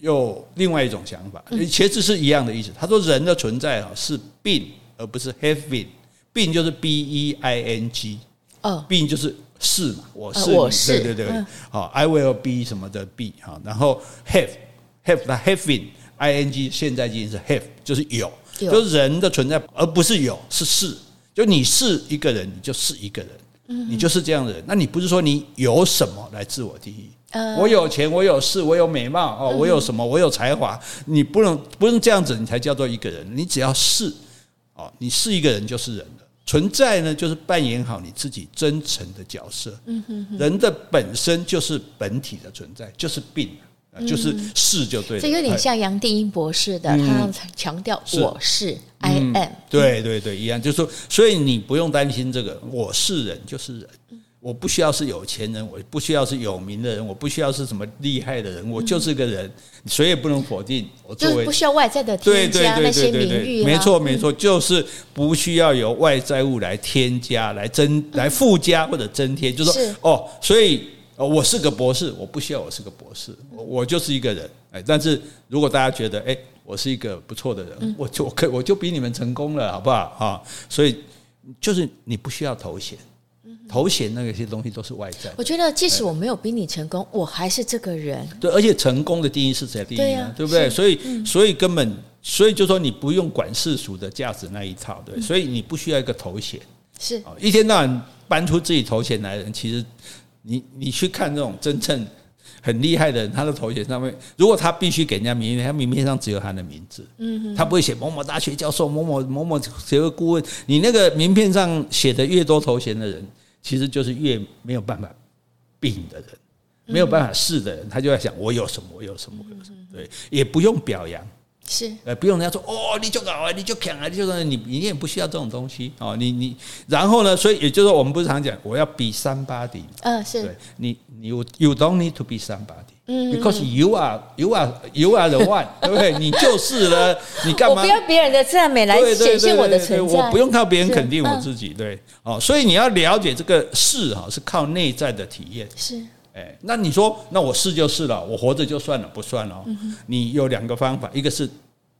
又另外一种想法，其实是一样的意思。他说人的存在啊是 being 而不是 have been，being 就是 b e i n g，哦，being 就是是嘛，我是，我是，对对对，好，I will be 什么的 be 哈，然后 have have 它 have been i n g 现在进行是 have 就是有。就人的存在，而不是有，是是。就你是一个人，你就是一个人，你就是这样的人。那你不是说你有什么来自我定义？我有钱，我有势，我有美貌哦，我有什么？我有才华。你不能不能这样子，你才叫做一个人。你只要是哦，你是一个人就是人了。存在呢，就是扮演好你自己真诚的角色。人的本身就是本体的存在，就是病。就是是就对了，这有点像杨定一博士的，嗯、他强调我是，是 I am，嗯、对对对，一样，就是说，所以你不用担心这个，我是人就是人，我不需要是有钱人，我不需要是有名的人，我不需要是什么厉害的人，我就是个人，谁也不能否定我作为，就是不需要外在的添加那些名誉，没错没错，就是不需要有外在物来添加、来增、来附加或者增添，就是说哦，所以。哦，我是个博士，我不需要我是个博士，我我就是一个人，哎，但是如果大家觉得，哎，我是一个不错的人，我就可我就比你们成功了，好不好？哈，所以就是你不需要头衔，头衔那些东西都是外在。我觉得即使我没有比你成功，我还是这个人。对，而且成功的定义是谁定义呢？对不对？所以，所以根本，所以就说你不用管世俗的价值那一套，对，所以你不需要一个头衔，是，一天到晚搬出自己头衔来的人，其实。你你去看这种真正很厉害的人，他的头衔上面，如果他必须给人家名片，他名片上只有他的名字，嗯，他不会写某某大学教授、某某某某学位顾问。你那个名片上写的越多头衔的人，其实就是越没有办法病的人，没有办法试的人，他就在想我有什么，我有什么，我有什么，对，也不用表扬。是，呃，不用人家说哦，你就搞啊，你就强啊，你就说你你也不需要这种东西哦，你你然后呢，所以也就是说，我们不是常讲我要 be somebody，嗯，是，对你你 you you don't need to be somebody，嗯，because you are you are you are the one，对不对？你就是了，你干嘛？我不要别人的赞美来显现我的存在，我不用靠别人肯定我自己，对，哦，所以你要了解这个是哈，是靠内在的体验，是，哎，那你说那我是就是了，我活着就算了，不算了，你有两个方法，一个是。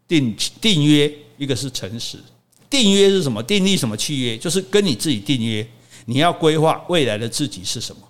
订订约，一个是诚实。订约是什么？订立什么契约？就是跟你自己订约，你要规划未来的自己是什么。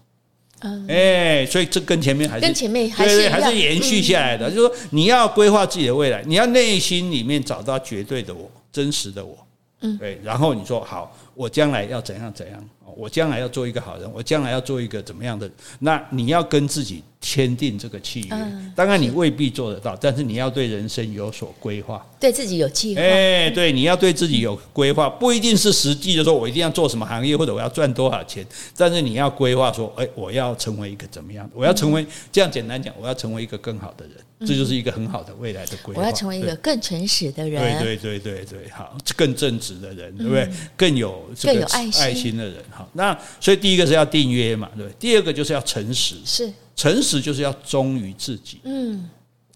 嗯，哎，所以这跟前面还是跟前面还是对对，还是延续下来的。就是说，你要规划自己的未来，你要内心里面找到绝对的我，真实的我。嗯，对。然后你说好，我将来要怎样怎样？我将来要做一个好人，我将来要做一个怎么样的？那你要跟自己签订这个契约。当然你未必做得到，但是你要对人生有所规划，对自己有计划。哎，对，你要对自己有规划，不一定是实际的说，我一定要做什么行业或者我要赚多少钱，但是你要规划说，哎，我要成为一个怎么样？我要成为这样简单讲，我要成为一个更好的人。这就是一个很好的未来的规划。我要成为一个更诚实的人，对对对对对，好，更正直的人，对不对？更有更有爱爱心的人，好。那所以第一个是要订约嘛，对不对？第二个就是要诚实，是诚实就是要忠于自己。嗯，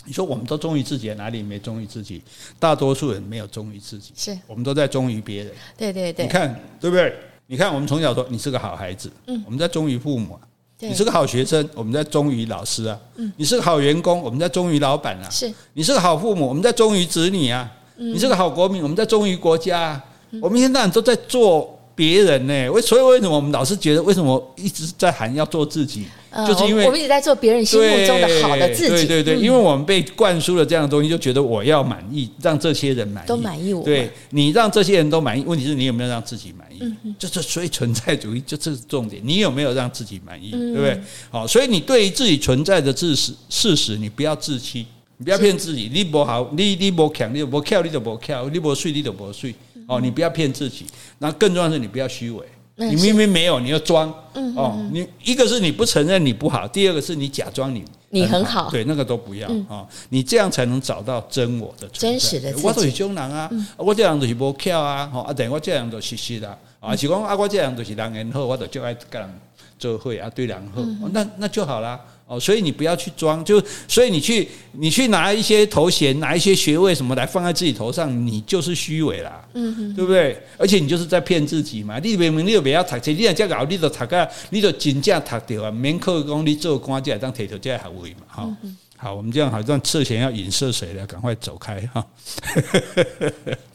你说我们都忠于自己，哪里没忠于自己？大多数人没有忠于自己，是我们都在忠于别人。对对对，你看对不对？你看我们从小说你是个好孩子，嗯，我们在忠于父母。啊你是个好学生，我们在忠于老师啊；嗯你是个好员工，我们在忠于老板啊；是你是个好父母，我们在忠于子女啊；嗯你是个好国民，我们在忠于国家啊。我们一天到晚都在做别人呢，为所以为什么我们老是觉得为什么一直在喊要做自己？就是因为我们一直在做别人心目中的好的自己。对对对，因为我们被灌输了这样的东西，就觉得我要满意，让这些人满意，都满意我。对，你让这些人都满意，问题是你有没有让自己满意？就是所以存在主义，就这是重点。你有没有让自己满意？对不对？好，所以你对于自己存在的事实，事实你不要自欺，你不要骗自己。你不好，你你不强，你不跳，你就不跳，你不睡，你就不睡。哦，你不要骗自己。那更重要的是，你不要虚伪。你明明没有，你要装。哦，你一个是你不承认你不好，第二个是你假装你你很好。对，那个都不要啊。你这样才能找到真我的真实的自己。我就是凶人啊，我这样就是不巧啊。啊，等我这样就实实啦。啊，是讲啊，我这样就是人缘好，我就就爱跟人做伙啊，对人好，那那就好啦。哦，所以你不要去装，就所以你去你去拿一些头衔，拿一些学位什么来放在自己头上，你就是虚伪啦，嗯哼，对不对？而且你就是在骗自己嘛。你明明你又不要读册，你若这个你就读个，你就真正读掉啊，免靠讲你做官这当铁头这学位嘛，哈。好，我们这样好像涉嫌要影射谁了，赶快走开哈。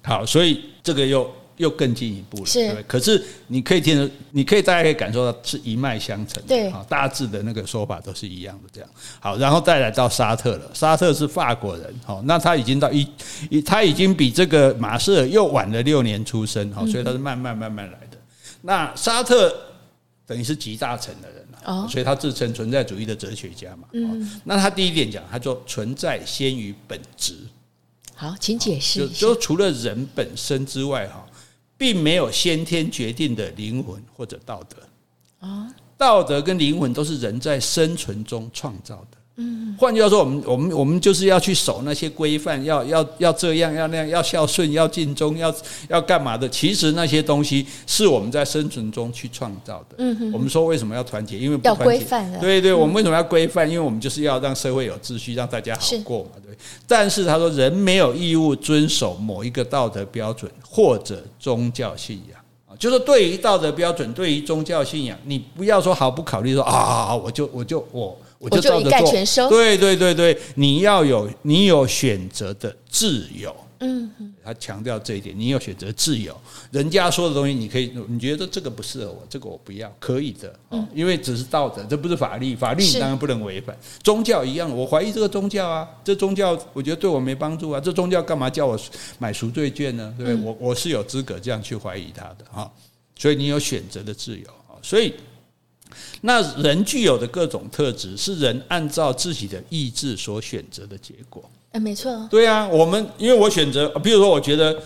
好，所以这个又。又更进一步了，是。可是你可以听得，你可以大家可以感受到是一脉相承的，对，大致的那个说法都是一样的。这样好，然后再来到沙特了。沙特是法国人，好，那他已经到一，他已经比这个马歇尔又晚了六年出生，好，所以他是慢慢慢慢来的。那沙特等于是集大成的人了，所以他自称存在主义的哲学家嘛。嗯，那他第一点讲，他说存在先于本质。好，请解释。就除了人本身之外，哈。并没有先天决定的灵魂或者道德啊，道德跟灵魂都是人在生存中创造的。嗯，换句话说，我们我们我们就是要去守那些规范，要要要这样，要那样，要孝顺，要尽忠，要要干嘛的？其实那些东西是我们在生存中去创造的。嗯哼，我们说为什么要团结？因为不规范，对对，我们为什么要规范？因为我们就是要让社会有秩序，让大家好过嘛，对。但是他说，人没有义务遵守某一个道德标准或者宗教信仰啊，就是对于道德标准，对于宗教信仰，你不要说毫不考虑说啊，我就我就我。我就照着做，我就一概全收。对对对对，你要有你有选择的自由。嗯，他强调这一点，你有选择自由。人家说的东西，你可以，你觉得这个不适合我，这个我不要，可以的。嗯，因为只是道德，这不是法律，法律你当然不能违反。宗教一样，我怀疑这个宗教啊，这宗教我觉得对我没帮助啊，这宗教干嘛叫我买赎罪券呢？对不对？我我是有资格这样去怀疑他的哈。所以你有选择的自由啊，所以。那人具有的各种特质，是人按照自己的意志所选择的结果。哎，没错。对啊，我们因为我选择，比如说，我觉得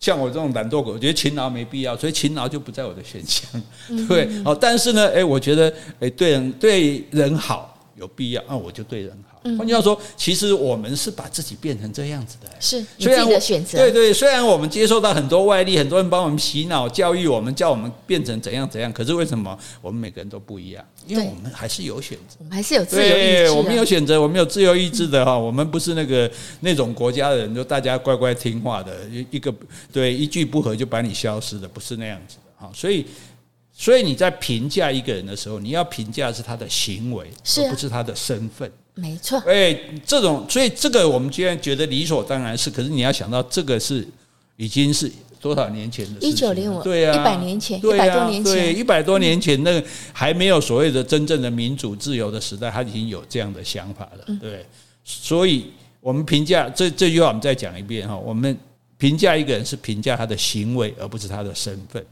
像我这种懒惰狗，我觉得勤劳没必要，所以勤劳就不在我的选项。对，哦，但是呢，哎，我觉得，哎，对人对人好有必要，那我就对人好。换句话说，其实我们是把自己变成这样子的，是你自己的选择。对对，虽然我们接受到很多外力，很多人帮我们洗脑、教育我们，叫我们变成怎样怎样。可是为什么我们每个人都不一样？因为我们还是有选择，我们还是有自由意志。对，我们有选择，我们有自由意志的哈。我们不是那个那种国家的人，就大家乖乖听话的，一个对一句不合就把你消失的，不是那样子的哈。所以，所以你在评价一个人的时候，你要评价是他的行为，而不是他的身份。没错，哎，这种，所以这个我们既然觉得理所当然是，可是你要想到这个是已经是多少年前的事情，一九零五，对啊，一百年前，一百多年前，对，一百多年前那个还没有所谓的真正的民主自由的时代，他已经有这样的想法了，对，所以我们评价这这句话，我们再讲一遍哈，我们评价一个人是评价他的行为，而不是他的身份。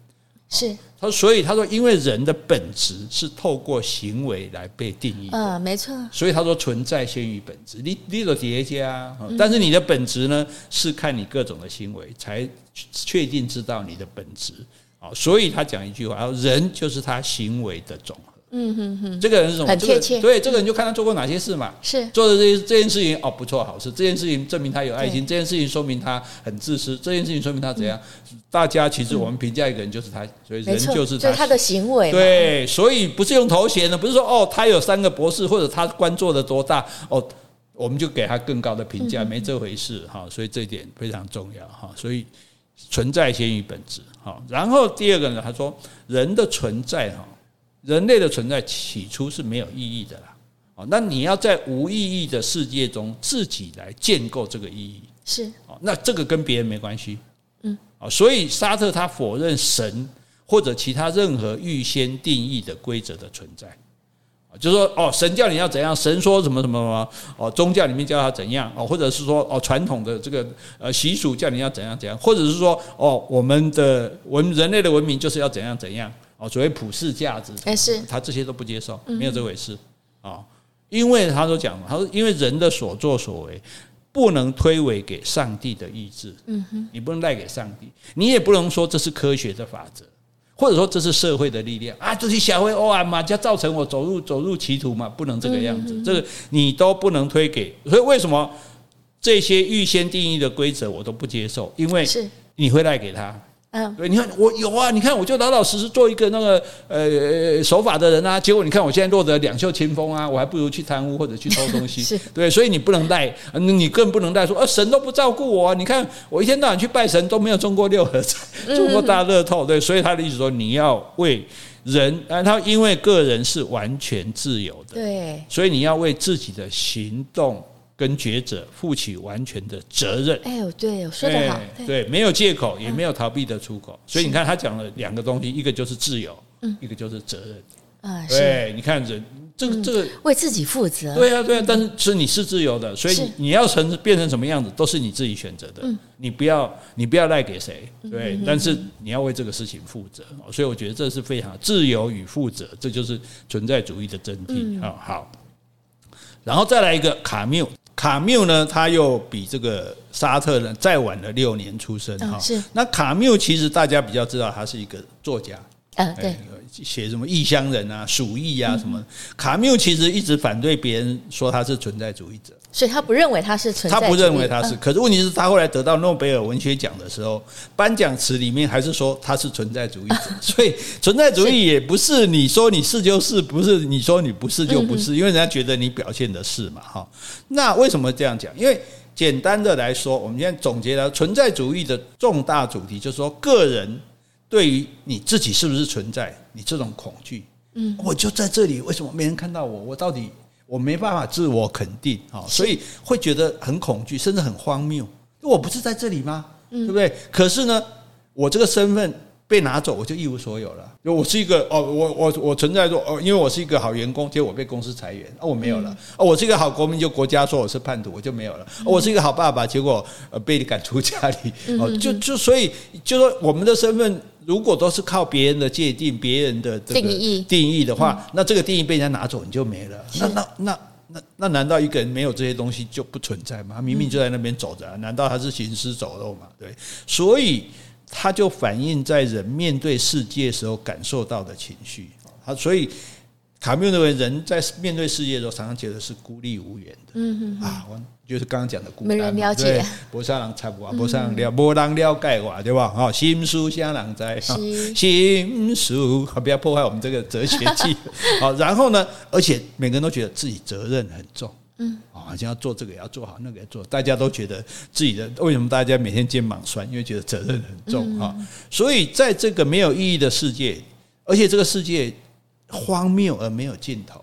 是。他说，所以他说，因为人的本质是透过行为来被定义。嗯，没错。所以他说，存在先于本质。你你有叠加，但是你的本质呢，是看你各种的行为才确定知道你的本质。啊，所以他讲一句话，人就是他行为的总和。嗯哼哼，这个人是什么？很贴切。对，这个人就看他做过哪些事嘛。是做的这些这件事情哦，不错，好事。这件事情证明他有爱心。这件事情说明他很自私。这件事情说明他怎样？大家其实我们评价一个人就是他，所以人就是他，他的行为。对，所以不是用头衔的，不是说哦，他有三个博士或者他官做的多大哦，我们就给他更高的评价，没这回事哈。所以这一点非常重要哈。所以存在先于本质哈。然后第二个呢，他说人的存在哈。人类的存在起初是没有意义的啦，哦，那你要在无意义的世界中自己来建构这个意义，是。哦，那这个跟别人没关系，嗯，啊，所以沙特他否认神或者其他任何预先定义的规则的存在，啊，就是说哦，神叫你要怎样，神说什么什么什么，哦，宗教里面教他怎样，哦，或者是说哦，传统的这个呃习俗叫你要怎样怎样，或者是说哦，我们的文人类的文明就是要怎样怎样。哦，所谓普世价值，哎，是他这些都不接受，没有这回事啊。因为他都讲了，他说，因为人的所作所为不能推诿给上帝的意志，嗯哼，你不能赖给上帝，你也不能说这是科学的法则，或者说这是社会的力量啊，这些小会偶然嘛，就造成我走入走入歧途嘛，不能这个样子，这个你都不能推给。所以为什么这些预先定义的规则我都不接受？因为你会赖给他。嗯，对，你看我有啊，你看我就老老实实做一个那个呃守法的人啊，结果你看我现在落得两袖清风啊，我还不如去贪污或者去偷东西。是对，所以你不能赖，你更不能赖说，啊，神都不照顾我啊，你看我一天到晚去拜神都没有中过六合彩，中过大乐透，对，所以他的意思说你要为人，啊，他因为个人是完全自由的，对，所以你要为自己的行动。跟抉择负起完全的责任。哎呦，对，说得好，对，没有借口，也没有逃避的出口。所以你看，他讲了两个东西，一个就是自由，嗯，一个就是责任。啊，对，你看人这个这个为自己负责。对啊，对啊，但是是你是自由的，所以你要成变成什么样子，都是你自己选择的。嗯，你不要你不要赖给谁，对，但是你要为这个事情负责。所以我觉得这是非常自由与负责，这就是存在主义的真谛啊。好，然后再来一个卡缪。卡缪呢，他又比这个沙特呢再晚了六年出生哈。是。那卡缪其实大家比较知道，他是一个作家。嗯，对。写什么异乡人啊、鼠疫啊什么。卡缪其实一直反对别人说他是存在主义者。所以他不认为他是存在。他不认为他是。可是问题是，他后来得到诺贝尔文学奖的时候，颁奖词里面还是说他是存在主义者。所以存在主义也不是你说你是就是，不是你说你不是就不是，因为人家觉得你表现的是嘛，哈。那为什么这样讲？因为简单的来说，我们现在总结了存在主义的重大主题，就是说个人对于你自己是不是存在，你这种恐惧，嗯，我就在这里，为什么没人看到我？我到底？我没办法自我肯定啊，所以会觉得很恐惧，甚至很荒谬。我不是在这里吗？对不对？可是呢，我这个身份被拿走，我就一无所有了。我是一个哦，我我我存在说哦，因为我是一个好员工，结果我被公司裁员，哦，我没有了。哦，我是一个好国民，就国家说我是叛徒，我就没有了。我是一个好爸爸，结果呃被你赶出家里，哦，就就所以就说我们的身份。如果都是靠别人的界定、别人的这个定义定义的话，那这个定义被人家拿走，你就没了。那那那那那，难道一个人没有这些东西就不存在吗？他明明就在那边走着，难道他是行尸走肉吗？对，所以他就反映在人面对世界时候感受到的情绪。他所以卡缪认为人在面对世界的时候，常常觉得是孤立无援的。嗯嗯啊。我就是刚刚讲的孤单，没人了解，不上人插我，不上了，没人了解我，对吧？哈，心书啥人在？心书，不要破坏我们这个哲学记。好，然后呢，而且每个人都觉得自己责任很重，嗯，好像要做这个也要做好，那个也做，大家都觉得自己的为什么大家每天肩膀酸？因为觉得责任很重啊。所以在这个没有意义的世界，而且这个世界荒谬而没有尽头。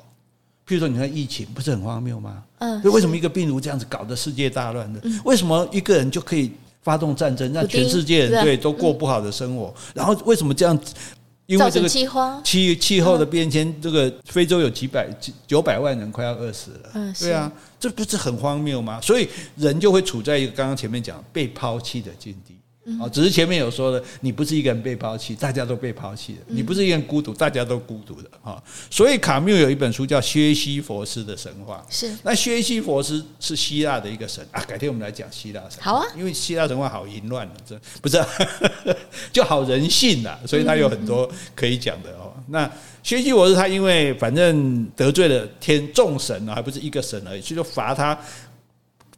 譬如说，你看疫情不是很荒谬吗？嗯，为什么一个病毒这样子搞得世界大乱的？为什么一个人就可以发动战争，让全世界人对都过不好的生活？然后为什么这样？因为这个气气气候的变迁，这个非洲有几百九百万人快要饿死了。嗯，对啊，这不是很荒谬吗？所以人就会处在一个刚刚前面讲被抛弃的境地。哦，只是前面有说的，你不是一个人被抛弃，大家都被抛弃的；你不是一个人孤独，大家都孤独的啊。所以卡缪有一本书叫《薛西佛斯的神话》，是那薛西佛斯是希腊的一个神啊。改天我们来讲希腊神话，好啊，因为希腊神话好淫乱的，这不是 就好人性呐，所以他有很多可以讲的哦。那薛西佛斯他因为反正得罪了天众神啊，还不是一个神而已，所以就罚他。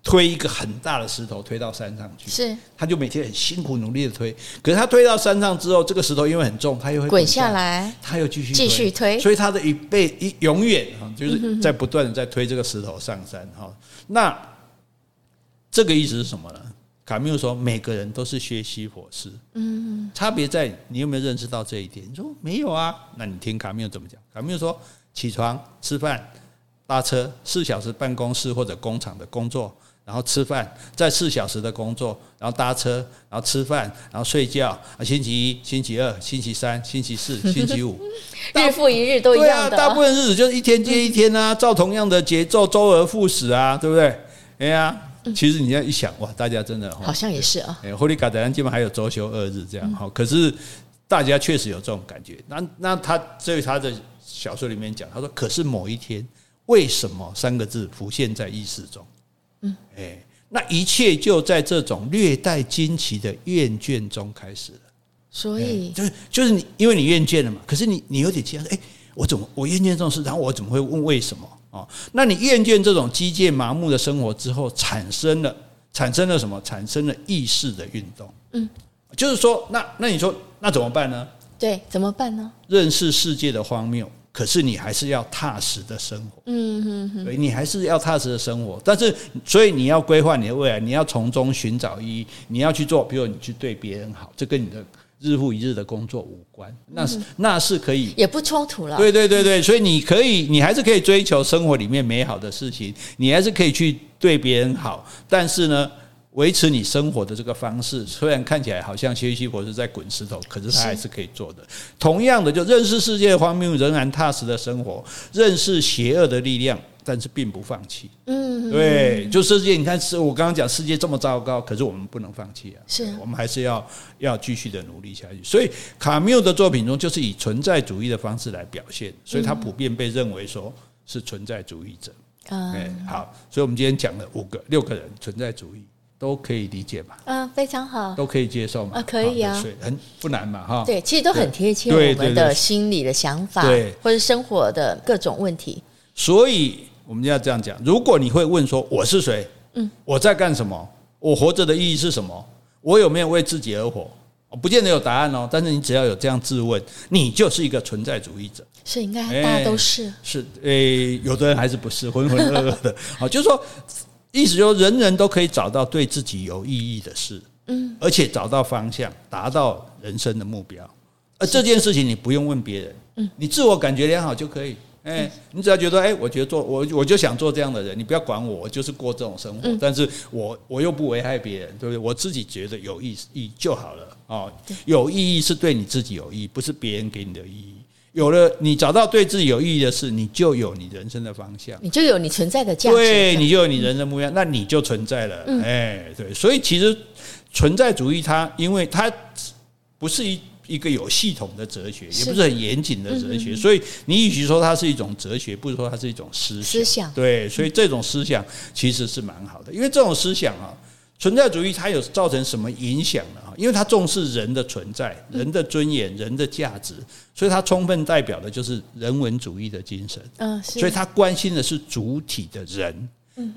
推一个很大的石头推到山上去，是，他就每天很辛苦努力的推，可是他推到山上之后，这个石头因为很重，他又会滚下来，他又继续继续推，所以他的一辈一永远哈，就是在不断的在推这个石头上山哈。那这个意思是什么呢？卡缪说每个人都是薛西弗斯，嗯，差别在你有没有认识到这一点？你说没有啊？那你听卡缪怎么讲？卡缪说起床吃饭搭车四小时办公室或者工厂的工作。然后吃饭，再四小时的工作，然后搭车，然后吃饭，然后睡觉。啊，星期一、星期二、星期三、星期四、星期五，日复一日都一样的。对啊，大部分日子就是一天接一天啊，照同样的节奏，周而复始啊，对不对？哎呀，其实你这样一想，哇，大家真的好像也是啊。哎，Holy God，基本上还有周休二日这样哈。可是大家确实有这种感觉。那那他所以他的小说里面讲，他说：“可是某一天，为什么三个字浮现在意识中？”嗯，哎，那一切就在这种略带惊奇的厌倦中开始了。所以，就是就是你，因为你厌倦了嘛。可是你你有点惊讶，哎，我怎么我厌倦这种事？然后我怎么会问为什么？哦，那你厌倦这种机械麻木的生活之后，产生了产生了什么？产生了意识的运动。嗯，就是说，那那你说那怎么办呢？对，怎么办呢？认识世界的荒谬。可是你还是要踏实的生活，嗯嗯嗯，对，你还是要踏实的生活。但是，所以你要规划你的未来，你要从中寻找意义，你要去做，比如你去对别人好，这跟你的日复一日的工作无关，那是那是可以，也不冲突了。对对对对，所以你可以，你还是可以追求生活里面美好的事情，你还是可以去对别人好，但是呢，维持你生活的这个方式，虽然看起来好像薛西弗斯在滚石头，可是他还是可以做的。同样的，就认识世界的荒谬，仍然踏实的生活；认识邪恶的力量，但是并不放弃。嗯，对，就世界，你看，是我刚刚讲世界这么糟糕，可是我们不能放弃啊！是我们还是要要继续的努力下去。所以卡缪的作品中，就是以存在主义的方式来表现，所以他普遍被认为说是存在主义者。嗯，好，所以我们今天讲了五个、六个人存在主义。都可以理解吧？嗯，非常好，都可以接受嘛？啊，可以啊，很不难嘛，哈。对，其实都很贴切我们的心理的想法，对，或者生活的各种问题。所以我们要这样讲：如果你会问说我是谁？嗯，我在干什么？我活着的意义是什么？我有没有为自己而活？不见得有答案哦。但是你只要有这样质问，你就是一个存在主义者。是，应该大家都是。是，诶，有的人还是不是浑浑噩噩的？好，就是说。意思就是，人人都可以找到对自己有意义的事，嗯，而且找到方向，达到人生的目标。而这件事情你不用问别人，嗯，你自我感觉良好就可以。哎，你只要觉得，哎，我觉得做我我就想做这样的人，你不要管我，我就是过这种生活。但是我我又不危害别人，对不对？我自己觉得有意义就好了。哦，有意义是对你自己有意义，不是别人给你的意义。有了，你找到对自己有意义的事，你就有你人生的方向，你就有你存在的价值，对，你就有你人生目标，那你就存在了。哎，对，所以其实存在主义它，因为它不是一一个有系统的哲学，也不是很严谨的哲学，所以你与其说它是一种哲学，不如说它是一种思想。思想对，所以这种思想其实是蛮好的，因为这种思想啊。存在主义它有造成什么影响呢？因为它重视人的存在、人的尊严、人的价值，所以它充分代表的就是人文主义的精神。嗯，所以它关心的是主体的人。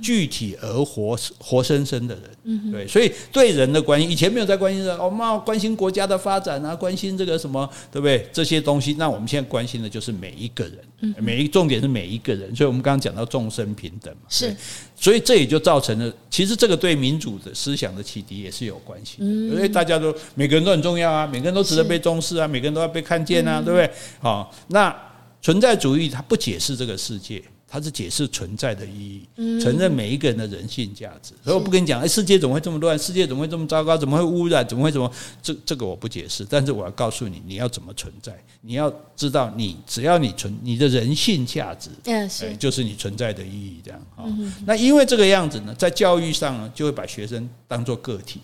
具体而活活生生的人，嗯，对，所以对人的关心，以前没有在关心的，我们要关心国家的发展啊，关心这个什么，对不对？这些东西，那我们现在关心的就是每一个人，每一重点是每一个人，所以我们刚刚讲到众生平等嘛，是，所以这也就造成了，其实这个对民主的思想的启迪也是有关系，因为大家都每个人都很重要啊，每个人都值得被重视啊，每个人都要被看见啊，对不对？好，那存在主义它不解释这个世界。它是解释存在的意义，承认每一个人的人性价值。所以我不跟你讲，哎，世界怎么会这么乱？世界怎么会这么糟糕？怎么会污染？怎么会怎么？这这个我不解释，但是我要告诉你，你要怎么存在？你要知道，你只要你存你的人性价值，嗯，是，就是你存在的意义。这样啊，那因为这个样子呢，在教育上呢，就会把学生当做个体。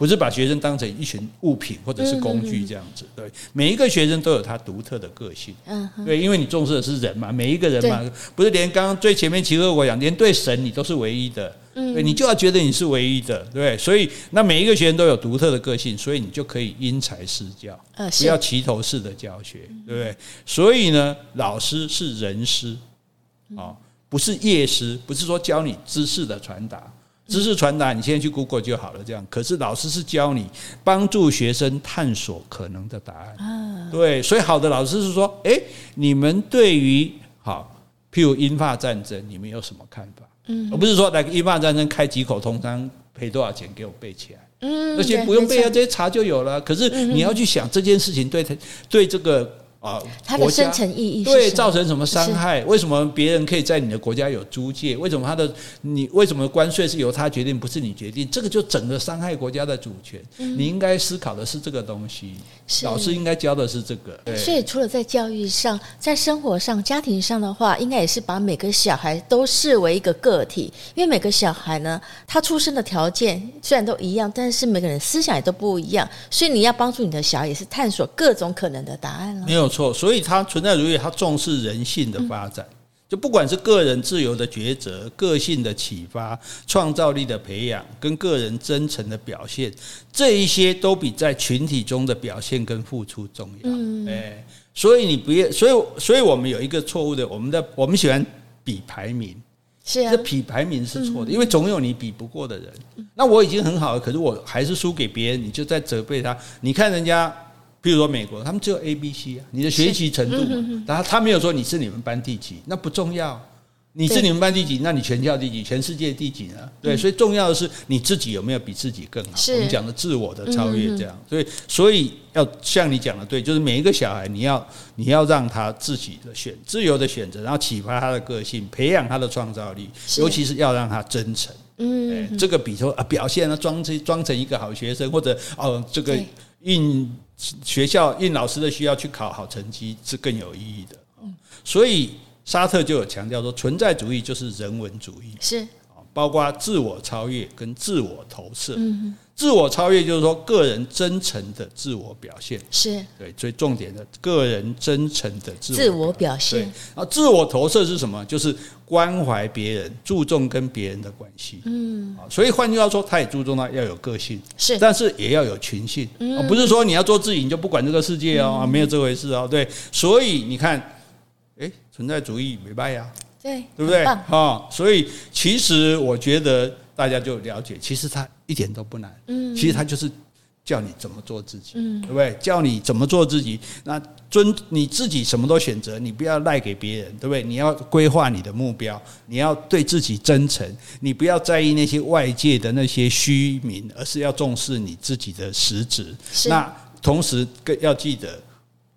不是把学生当成一群物品或者是工具这样子。对，每一个学生都有他独特的个性。嗯，对，因为你重视的是人嘛，每一个人嘛，不是连刚刚最前面齐哥我讲，连对神你都是唯一的。嗯，对，你就要觉得你是唯一的，对？所以那每一个学生都有独特的个性，所以你就可以因材施教，不要齐头式的教学，对不对？所以呢，老师是人师，啊，不是业师，不是说教你知识的传达。知识传达，你现在去 Google 就好了。这样，可是老师是教你帮助学生探索可能的答案。对，所以好的老师是说，哎，你们对于好，譬如英法战争，你们有什么看法？嗯，而不是说来个英法战争开几口通商赔多少钱给我背起来。嗯，那些不用背啊，这些查就有了。可是你要去想这件事情对他对这个。啊，它的深层意义对造成什么伤害？为什么别人可以在你的国家有租界？为什么他的你为什么关税是由他决定，不是你决定？这个就整个伤害国家的主权。你应该思考的是这个东西。老师应该教的是这个。所以除了在教育上，在生活上、家庭上的话，应该也是把每个小孩都视为一个个体。因为每个小孩呢，他出生的条件虽然都一样，但是每个人思想也都不一样。所以你要帮助你的小孩，也是探索各种可能的答案了。没有。错，所以他存在主义，他重视人性的发展，就不管是个人自由的抉择、个性的启发、创造力的培养，跟个人真诚的表现，这一些都比在群体中的表现跟付出重要。哎，所以你不要，所以，所以我们有一个错误的，我们的我们喜欢比排名，是啊，这比排名是错的，因为总有你比不过的人。那我已经很好了，可是我还是输给别人，你就在责备他。你看人家。比如说美国，他们只有 A、B、C 啊，你的学习程度，然后他没有说你是你们班第几，那不重要。你是你们班第几，那你全校第几，全世界第几呢？对，所以重要的是你自己有没有比自己更好。我们讲的自我的超越，这样。所以，所以要像你讲的对，就是每一个小孩，你要你要让他自己的选，自由的选择，然后启发他的个性，培养他的创造力，尤其是要让他真诚。嗯，这个比说啊，表现啊，装成装成一个好学生，或者哦，这个应。学校应老师的需要去考好成绩是更有意义的，所以沙特就有强调说，存在主义就是人文主义，是包括自我超越跟自我投射。自我超越就是说个人真诚的自我表现，是对最重点的个人真诚的自我表现。然后自我投射是什么？就是关怀别人，注重跟别人的关系。嗯，所以换句话说，他也注重到要有个性，是，但是也要有群性。嗯，不是说你要做自己你就不管这个世界哦，没有这回事哦。对，所以你看，诶，存在主义没败呀，对，对不对？啊，所以其实我觉得。大家就了解，其实他一点都不难。嗯，其实他就是叫你怎么做自己，嗯，对不对？叫你怎么做自己，那尊你自己什么都选择，你不要赖给别人，对不对？你要规划你的目标，你要对自己真诚，你不要在意那些外界的那些虚名，而是要重视你自己的实质。是。那同时更要记得，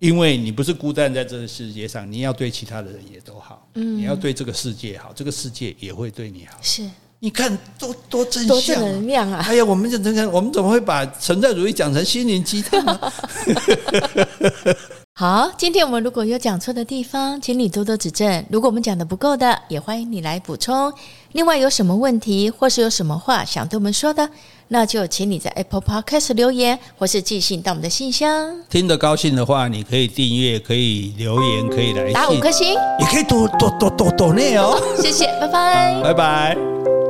因为你不是孤单在这个世界上，你要对其他的人也都好，嗯，你要对这个世界好，这个世界也会对你好。是。你看多多正向，多正能量啊！哎呀，我们就真的，我们怎么会把存在主义讲成心灵鸡汤呢？好，今天我们如果有讲错的地方，请你多多指正。如果我们讲的不够的，也欢迎你来补充。另外，有什么问题或是有什么话想对我们说的，那就请你在 Apple Podcast 留言，或是寄信到我们的信箱。听得高兴的话，你可以订阅，可以留言，可以来，打五颗星，也可以多多多多多内哦。谢谢，拜拜，拜拜。